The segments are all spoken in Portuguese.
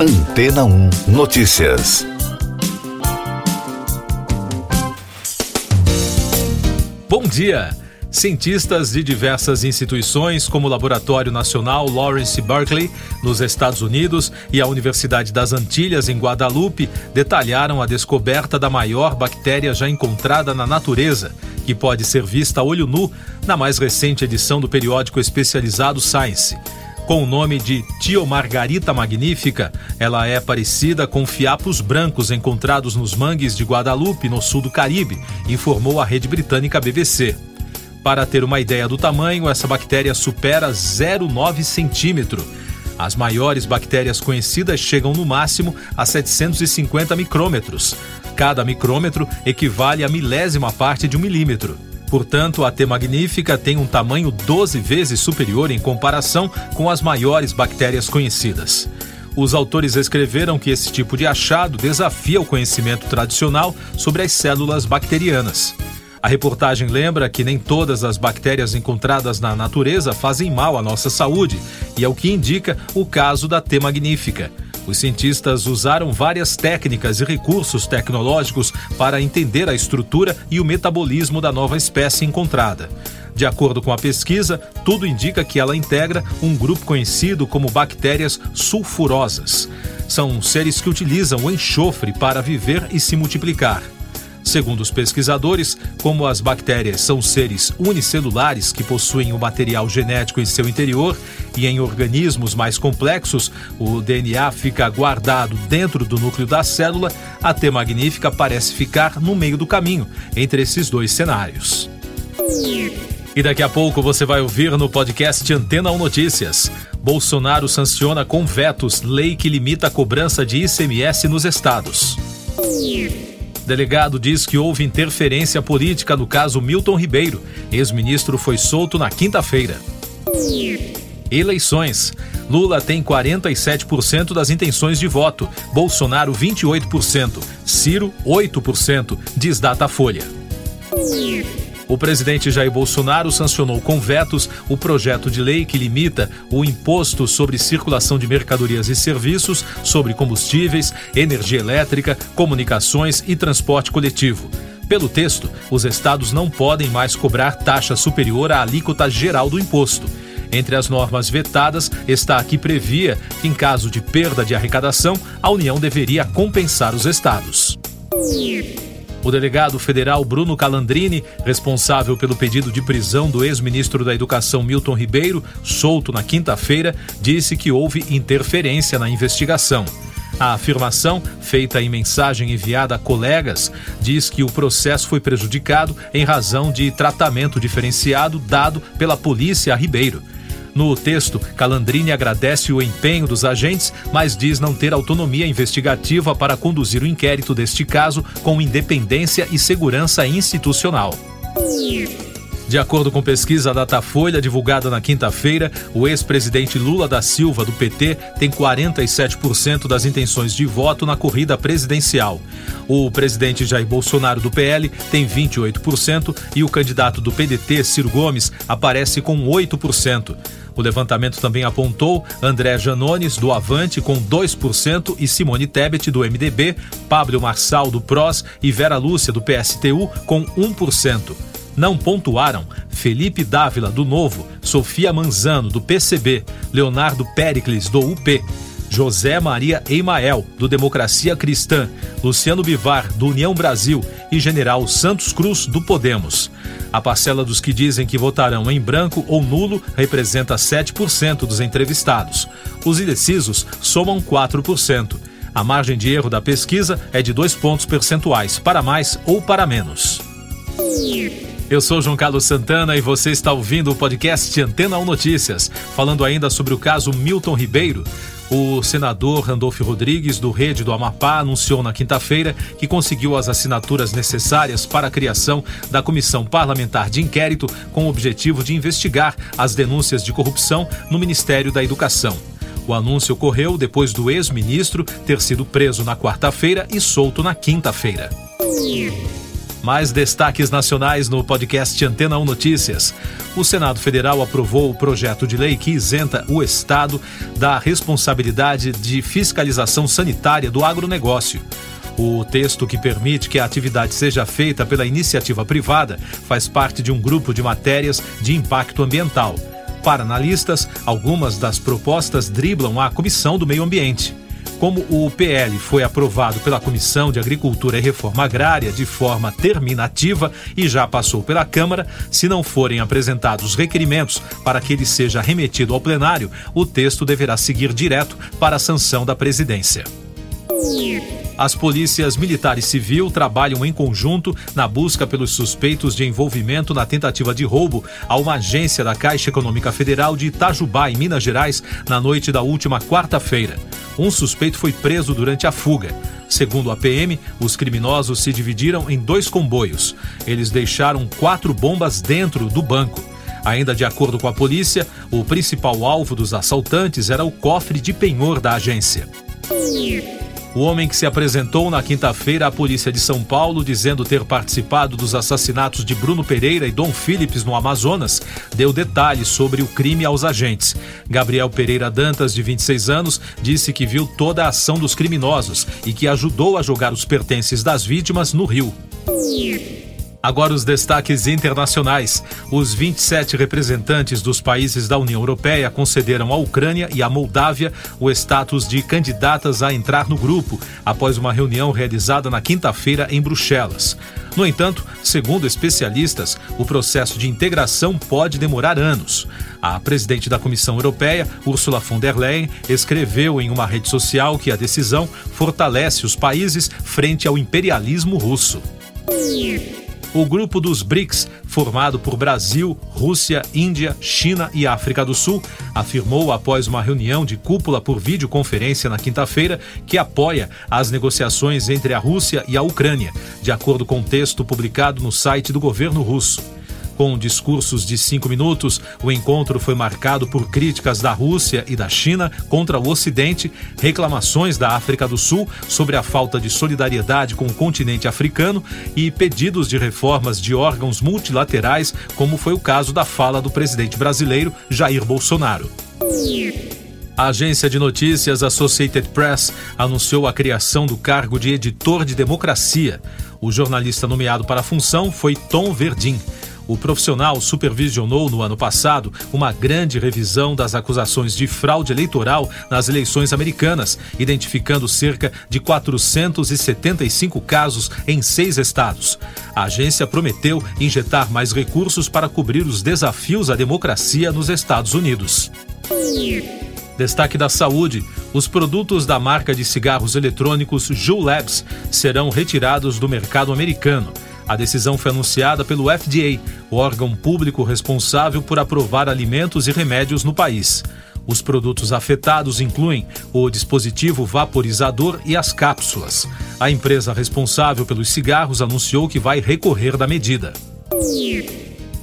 Antena 1 Notícias. Bom dia! Cientistas de diversas instituições, como o Laboratório Nacional Lawrence Berkeley, nos Estados Unidos, e a Universidade das Antilhas, em Guadalupe, detalharam a descoberta da maior bactéria já encontrada na natureza, que pode ser vista a olho nu na mais recente edição do periódico especializado Science. Com o nome de Tiomargarita magnífica, ela é parecida com fiapos brancos encontrados nos mangues de Guadalupe, no sul do Caribe, informou a rede britânica BBC. Para ter uma ideia do tamanho, essa bactéria supera 0,9 centímetro. As maiores bactérias conhecidas chegam no máximo a 750 micrômetros. Cada micrômetro equivale a milésima parte de um milímetro. Portanto, a T magnífica tem um tamanho 12 vezes superior em comparação com as maiores bactérias conhecidas. Os autores escreveram que esse tipo de achado desafia o conhecimento tradicional sobre as células bacterianas. A reportagem lembra que nem todas as bactérias encontradas na natureza fazem mal à nossa saúde, e é o que indica o caso da T. magnífica. Os cientistas usaram várias técnicas e recursos tecnológicos para entender a estrutura e o metabolismo da nova espécie encontrada. De acordo com a pesquisa, tudo indica que ela integra um grupo conhecido como bactérias sulfurosas. São seres que utilizam o enxofre para viver e se multiplicar. Segundo os pesquisadores, como as bactérias são seres unicelulares que possuem o material genético em seu interior e em organismos mais complexos, o DNA fica guardado dentro do núcleo da célula, a T magnífica parece ficar no meio do caminho entre esses dois cenários. E daqui a pouco você vai ouvir no podcast Antena 1 Notícias. Bolsonaro sanciona com vetos lei que limita a cobrança de ICMS nos estados. Delegado diz que houve interferência política no caso Milton Ribeiro. Ex-ministro foi solto na quinta-feira. Eleições. Lula tem 47% das intenções de voto, Bolsonaro 28%, Ciro 8%, diz Datafolha. O presidente Jair Bolsonaro sancionou com vetos o projeto de lei que limita o imposto sobre circulação de mercadorias e serviços, sobre combustíveis, energia elétrica, comunicações e transporte coletivo. Pelo texto, os estados não podem mais cobrar taxa superior à alíquota geral do imposto. Entre as normas vetadas está a que previa que, em caso de perda de arrecadação, a União deveria compensar os estados. O delegado federal Bruno Calandrini, responsável pelo pedido de prisão do ex-ministro da Educação Milton Ribeiro, solto na quinta-feira, disse que houve interferência na investigação. A afirmação, feita em mensagem enviada a colegas, diz que o processo foi prejudicado em razão de tratamento diferenciado dado pela polícia a Ribeiro. No texto, Calandrini agradece o empenho dos agentes, mas diz não ter autonomia investigativa para conduzir o inquérito deste caso com independência e segurança institucional. De acordo com pesquisa Datafolha divulgada na quinta-feira, o ex-presidente Lula da Silva, do PT, tem 47% das intenções de voto na corrida presidencial. O presidente Jair Bolsonaro, do PL, tem 28% e o candidato do PDT, Ciro Gomes, aparece com 8%. O levantamento também apontou André Janones, do Avante, com 2%, e Simone Tebet, do MDB, Pablo Marçal, do PROS e Vera Lúcia, do PSTU, com 1%. Não pontuaram Felipe Dávila, do Novo, Sofia Manzano, do PCB, Leonardo Pericles, do UP, José Maria Eimael, do Democracia Cristã, Luciano Bivar, do União Brasil e General Santos Cruz, do Podemos. A parcela dos que dizem que votarão em branco ou nulo representa 7% dos entrevistados. Os indecisos somam 4%. A margem de erro da pesquisa é de dois pontos percentuais, para mais ou para menos. Eu sou João Carlos Santana e você está ouvindo o podcast Antena 1 Notícias, falando ainda sobre o caso Milton Ribeiro. O senador Randolfo Rodrigues, do Rede do Amapá, anunciou na quinta-feira que conseguiu as assinaturas necessárias para a criação da Comissão Parlamentar de Inquérito com o objetivo de investigar as denúncias de corrupção no Ministério da Educação. O anúncio ocorreu depois do ex-ministro ter sido preso na quarta-feira e solto na quinta-feira. Mais destaques nacionais no podcast Antena 1 Notícias. O Senado Federal aprovou o projeto de lei que isenta o Estado da responsabilidade de fiscalização sanitária do agronegócio. O texto que permite que a atividade seja feita pela iniciativa privada faz parte de um grupo de matérias de impacto ambiental. Para analistas, algumas das propostas driblam a Comissão do Meio Ambiente. Como o PL foi aprovado pela Comissão de Agricultura e Reforma Agrária de forma terminativa e já passou pela Câmara, se não forem apresentados requerimentos para que ele seja remetido ao plenário, o texto deverá seguir direto para a sanção da presidência. As polícias militar e civil trabalham em conjunto na busca pelos suspeitos de envolvimento na tentativa de roubo a uma agência da Caixa Econômica Federal de Itajubá, em Minas Gerais, na noite da última quarta-feira. Um suspeito foi preso durante a fuga. Segundo a PM, os criminosos se dividiram em dois comboios. Eles deixaram quatro bombas dentro do banco. Ainda de acordo com a polícia, o principal alvo dos assaltantes era o cofre de penhor da agência. O homem que se apresentou na quinta-feira à polícia de São Paulo dizendo ter participado dos assassinatos de Bruno Pereira e Dom Phillips no Amazonas deu detalhes sobre o crime aos agentes. Gabriel Pereira Dantas, de 26 anos, disse que viu toda a ação dos criminosos e que ajudou a jogar os pertences das vítimas no rio. Agora os destaques internacionais. Os 27 representantes dos países da União Europeia concederam à Ucrânia e à Moldávia o status de candidatas a entrar no grupo, após uma reunião realizada na quinta-feira em Bruxelas. No entanto, segundo especialistas, o processo de integração pode demorar anos. A presidente da Comissão Europeia, Ursula von der Leyen, escreveu em uma rede social que a decisão fortalece os países frente ao imperialismo russo. O grupo dos BRICS, formado por Brasil, Rússia, Índia, China e África do Sul, afirmou após uma reunião de cúpula por videoconferência na quinta-feira que apoia as negociações entre a Rússia e a Ucrânia, de acordo com um texto publicado no site do governo russo. Com discursos de cinco minutos, o encontro foi marcado por críticas da Rússia e da China contra o Ocidente, reclamações da África do Sul sobre a falta de solidariedade com o continente africano e pedidos de reformas de órgãos multilaterais, como foi o caso da fala do presidente brasileiro Jair Bolsonaro. A agência de notícias Associated Press anunciou a criação do cargo de editor de democracia. O jornalista nomeado para a função foi Tom Verdin. O profissional supervisionou no ano passado uma grande revisão das acusações de fraude eleitoral nas eleições americanas, identificando cerca de 475 casos em seis estados. A agência prometeu injetar mais recursos para cobrir os desafios à democracia nos Estados Unidos. Destaque da saúde: os produtos da marca de cigarros eletrônicos Juul Labs serão retirados do mercado americano. A decisão foi anunciada pelo FDA, o órgão público responsável por aprovar alimentos e remédios no país. Os produtos afetados incluem o dispositivo vaporizador e as cápsulas. A empresa responsável pelos cigarros anunciou que vai recorrer da medida.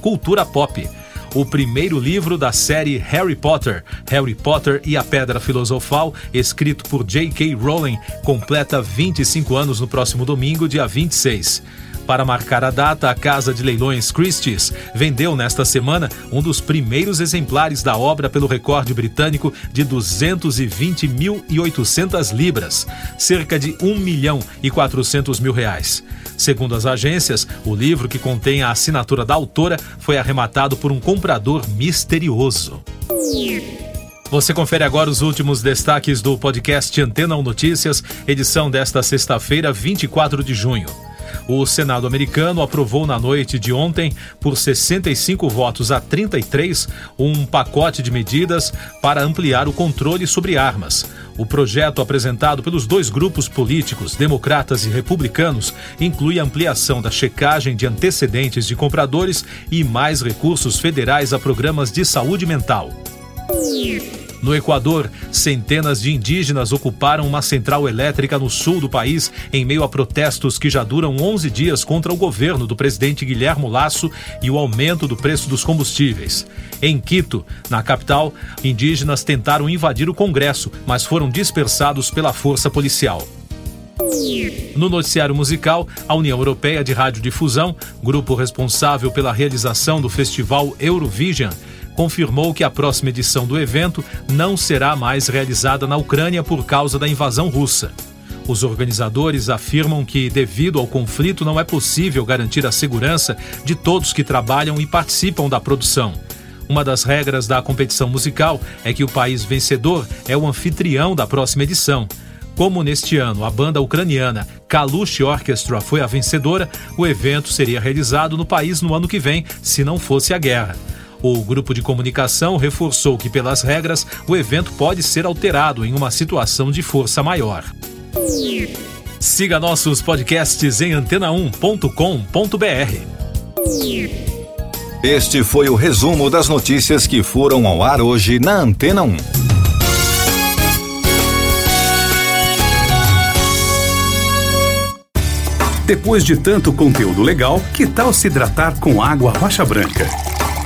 Cultura Pop. O primeiro livro da série Harry Potter, Harry Potter e a Pedra Filosofal, escrito por J.K. Rowling, completa 25 anos no próximo domingo, dia 26. Para marcar a data, a Casa de Leilões Christie's vendeu nesta semana um dos primeiros exemplares da obra pelo recorde britânico de 220.800 libras, cerca de 1 milhão e 400 mil reais. Segundo as agências, o livro que contém a assinatura da autora foi arrematado por um comprador misterioso. Você confere agora os últimos destaques do podcast Antena 1 Notícias, edição desta sexta-feira, 24 de junho. O Senado americano aprovou na noite de ontem, por 65 votos a 33, um pacote de medidas para ampliar o controle sobre armas. O projeto apresentado pelos dois grupos políticos, democratas e republicanos, inclui ampliação da checagem de antecedentes de compradores e mais recursos federais a programas de saúde mental. No Equador, centenas de indígenas ocuparam uma central elétrica no sul do país em meio a protestos que já duram 11 dias contra o governo do presidente Guilherme Lasso e o aumento do preço dos combustíveis. Em Quito, na capital, indígenas tentaram invadir o Congresso, mas foram dispersados pela força policial. No noticiário musical, a União Europeia de Radiodifusão, grupo responsável pela realização do festival Eurovision, confirmou que a próxima edição do evento não será mais realizada na Ucrânia por causa da invasão russa. Os organizadores afirmam que, devido ao conflito, não é possível garantir a segurança de todos que trabalham e participam da produção. Uma das regras da competição musical é que o país vencedor é o anfitrião da próxima edição. Como neste ano a banda ucraniana Kalush Orchestra foi a vencedora, o evento seria realizado no país no ano que vem, se não fosse a guerra. O grupo de comunicação reforçou que, pelas regras, o evento pode ser alterado em uma situação de força maior. Siga nossos podcasts em antena1.com.br. Este foi o resumo das notícias que foram ao ar hoje na Antena 1. Depois de tanto conteúdo legal, que tal se hidratar com água rocha branca?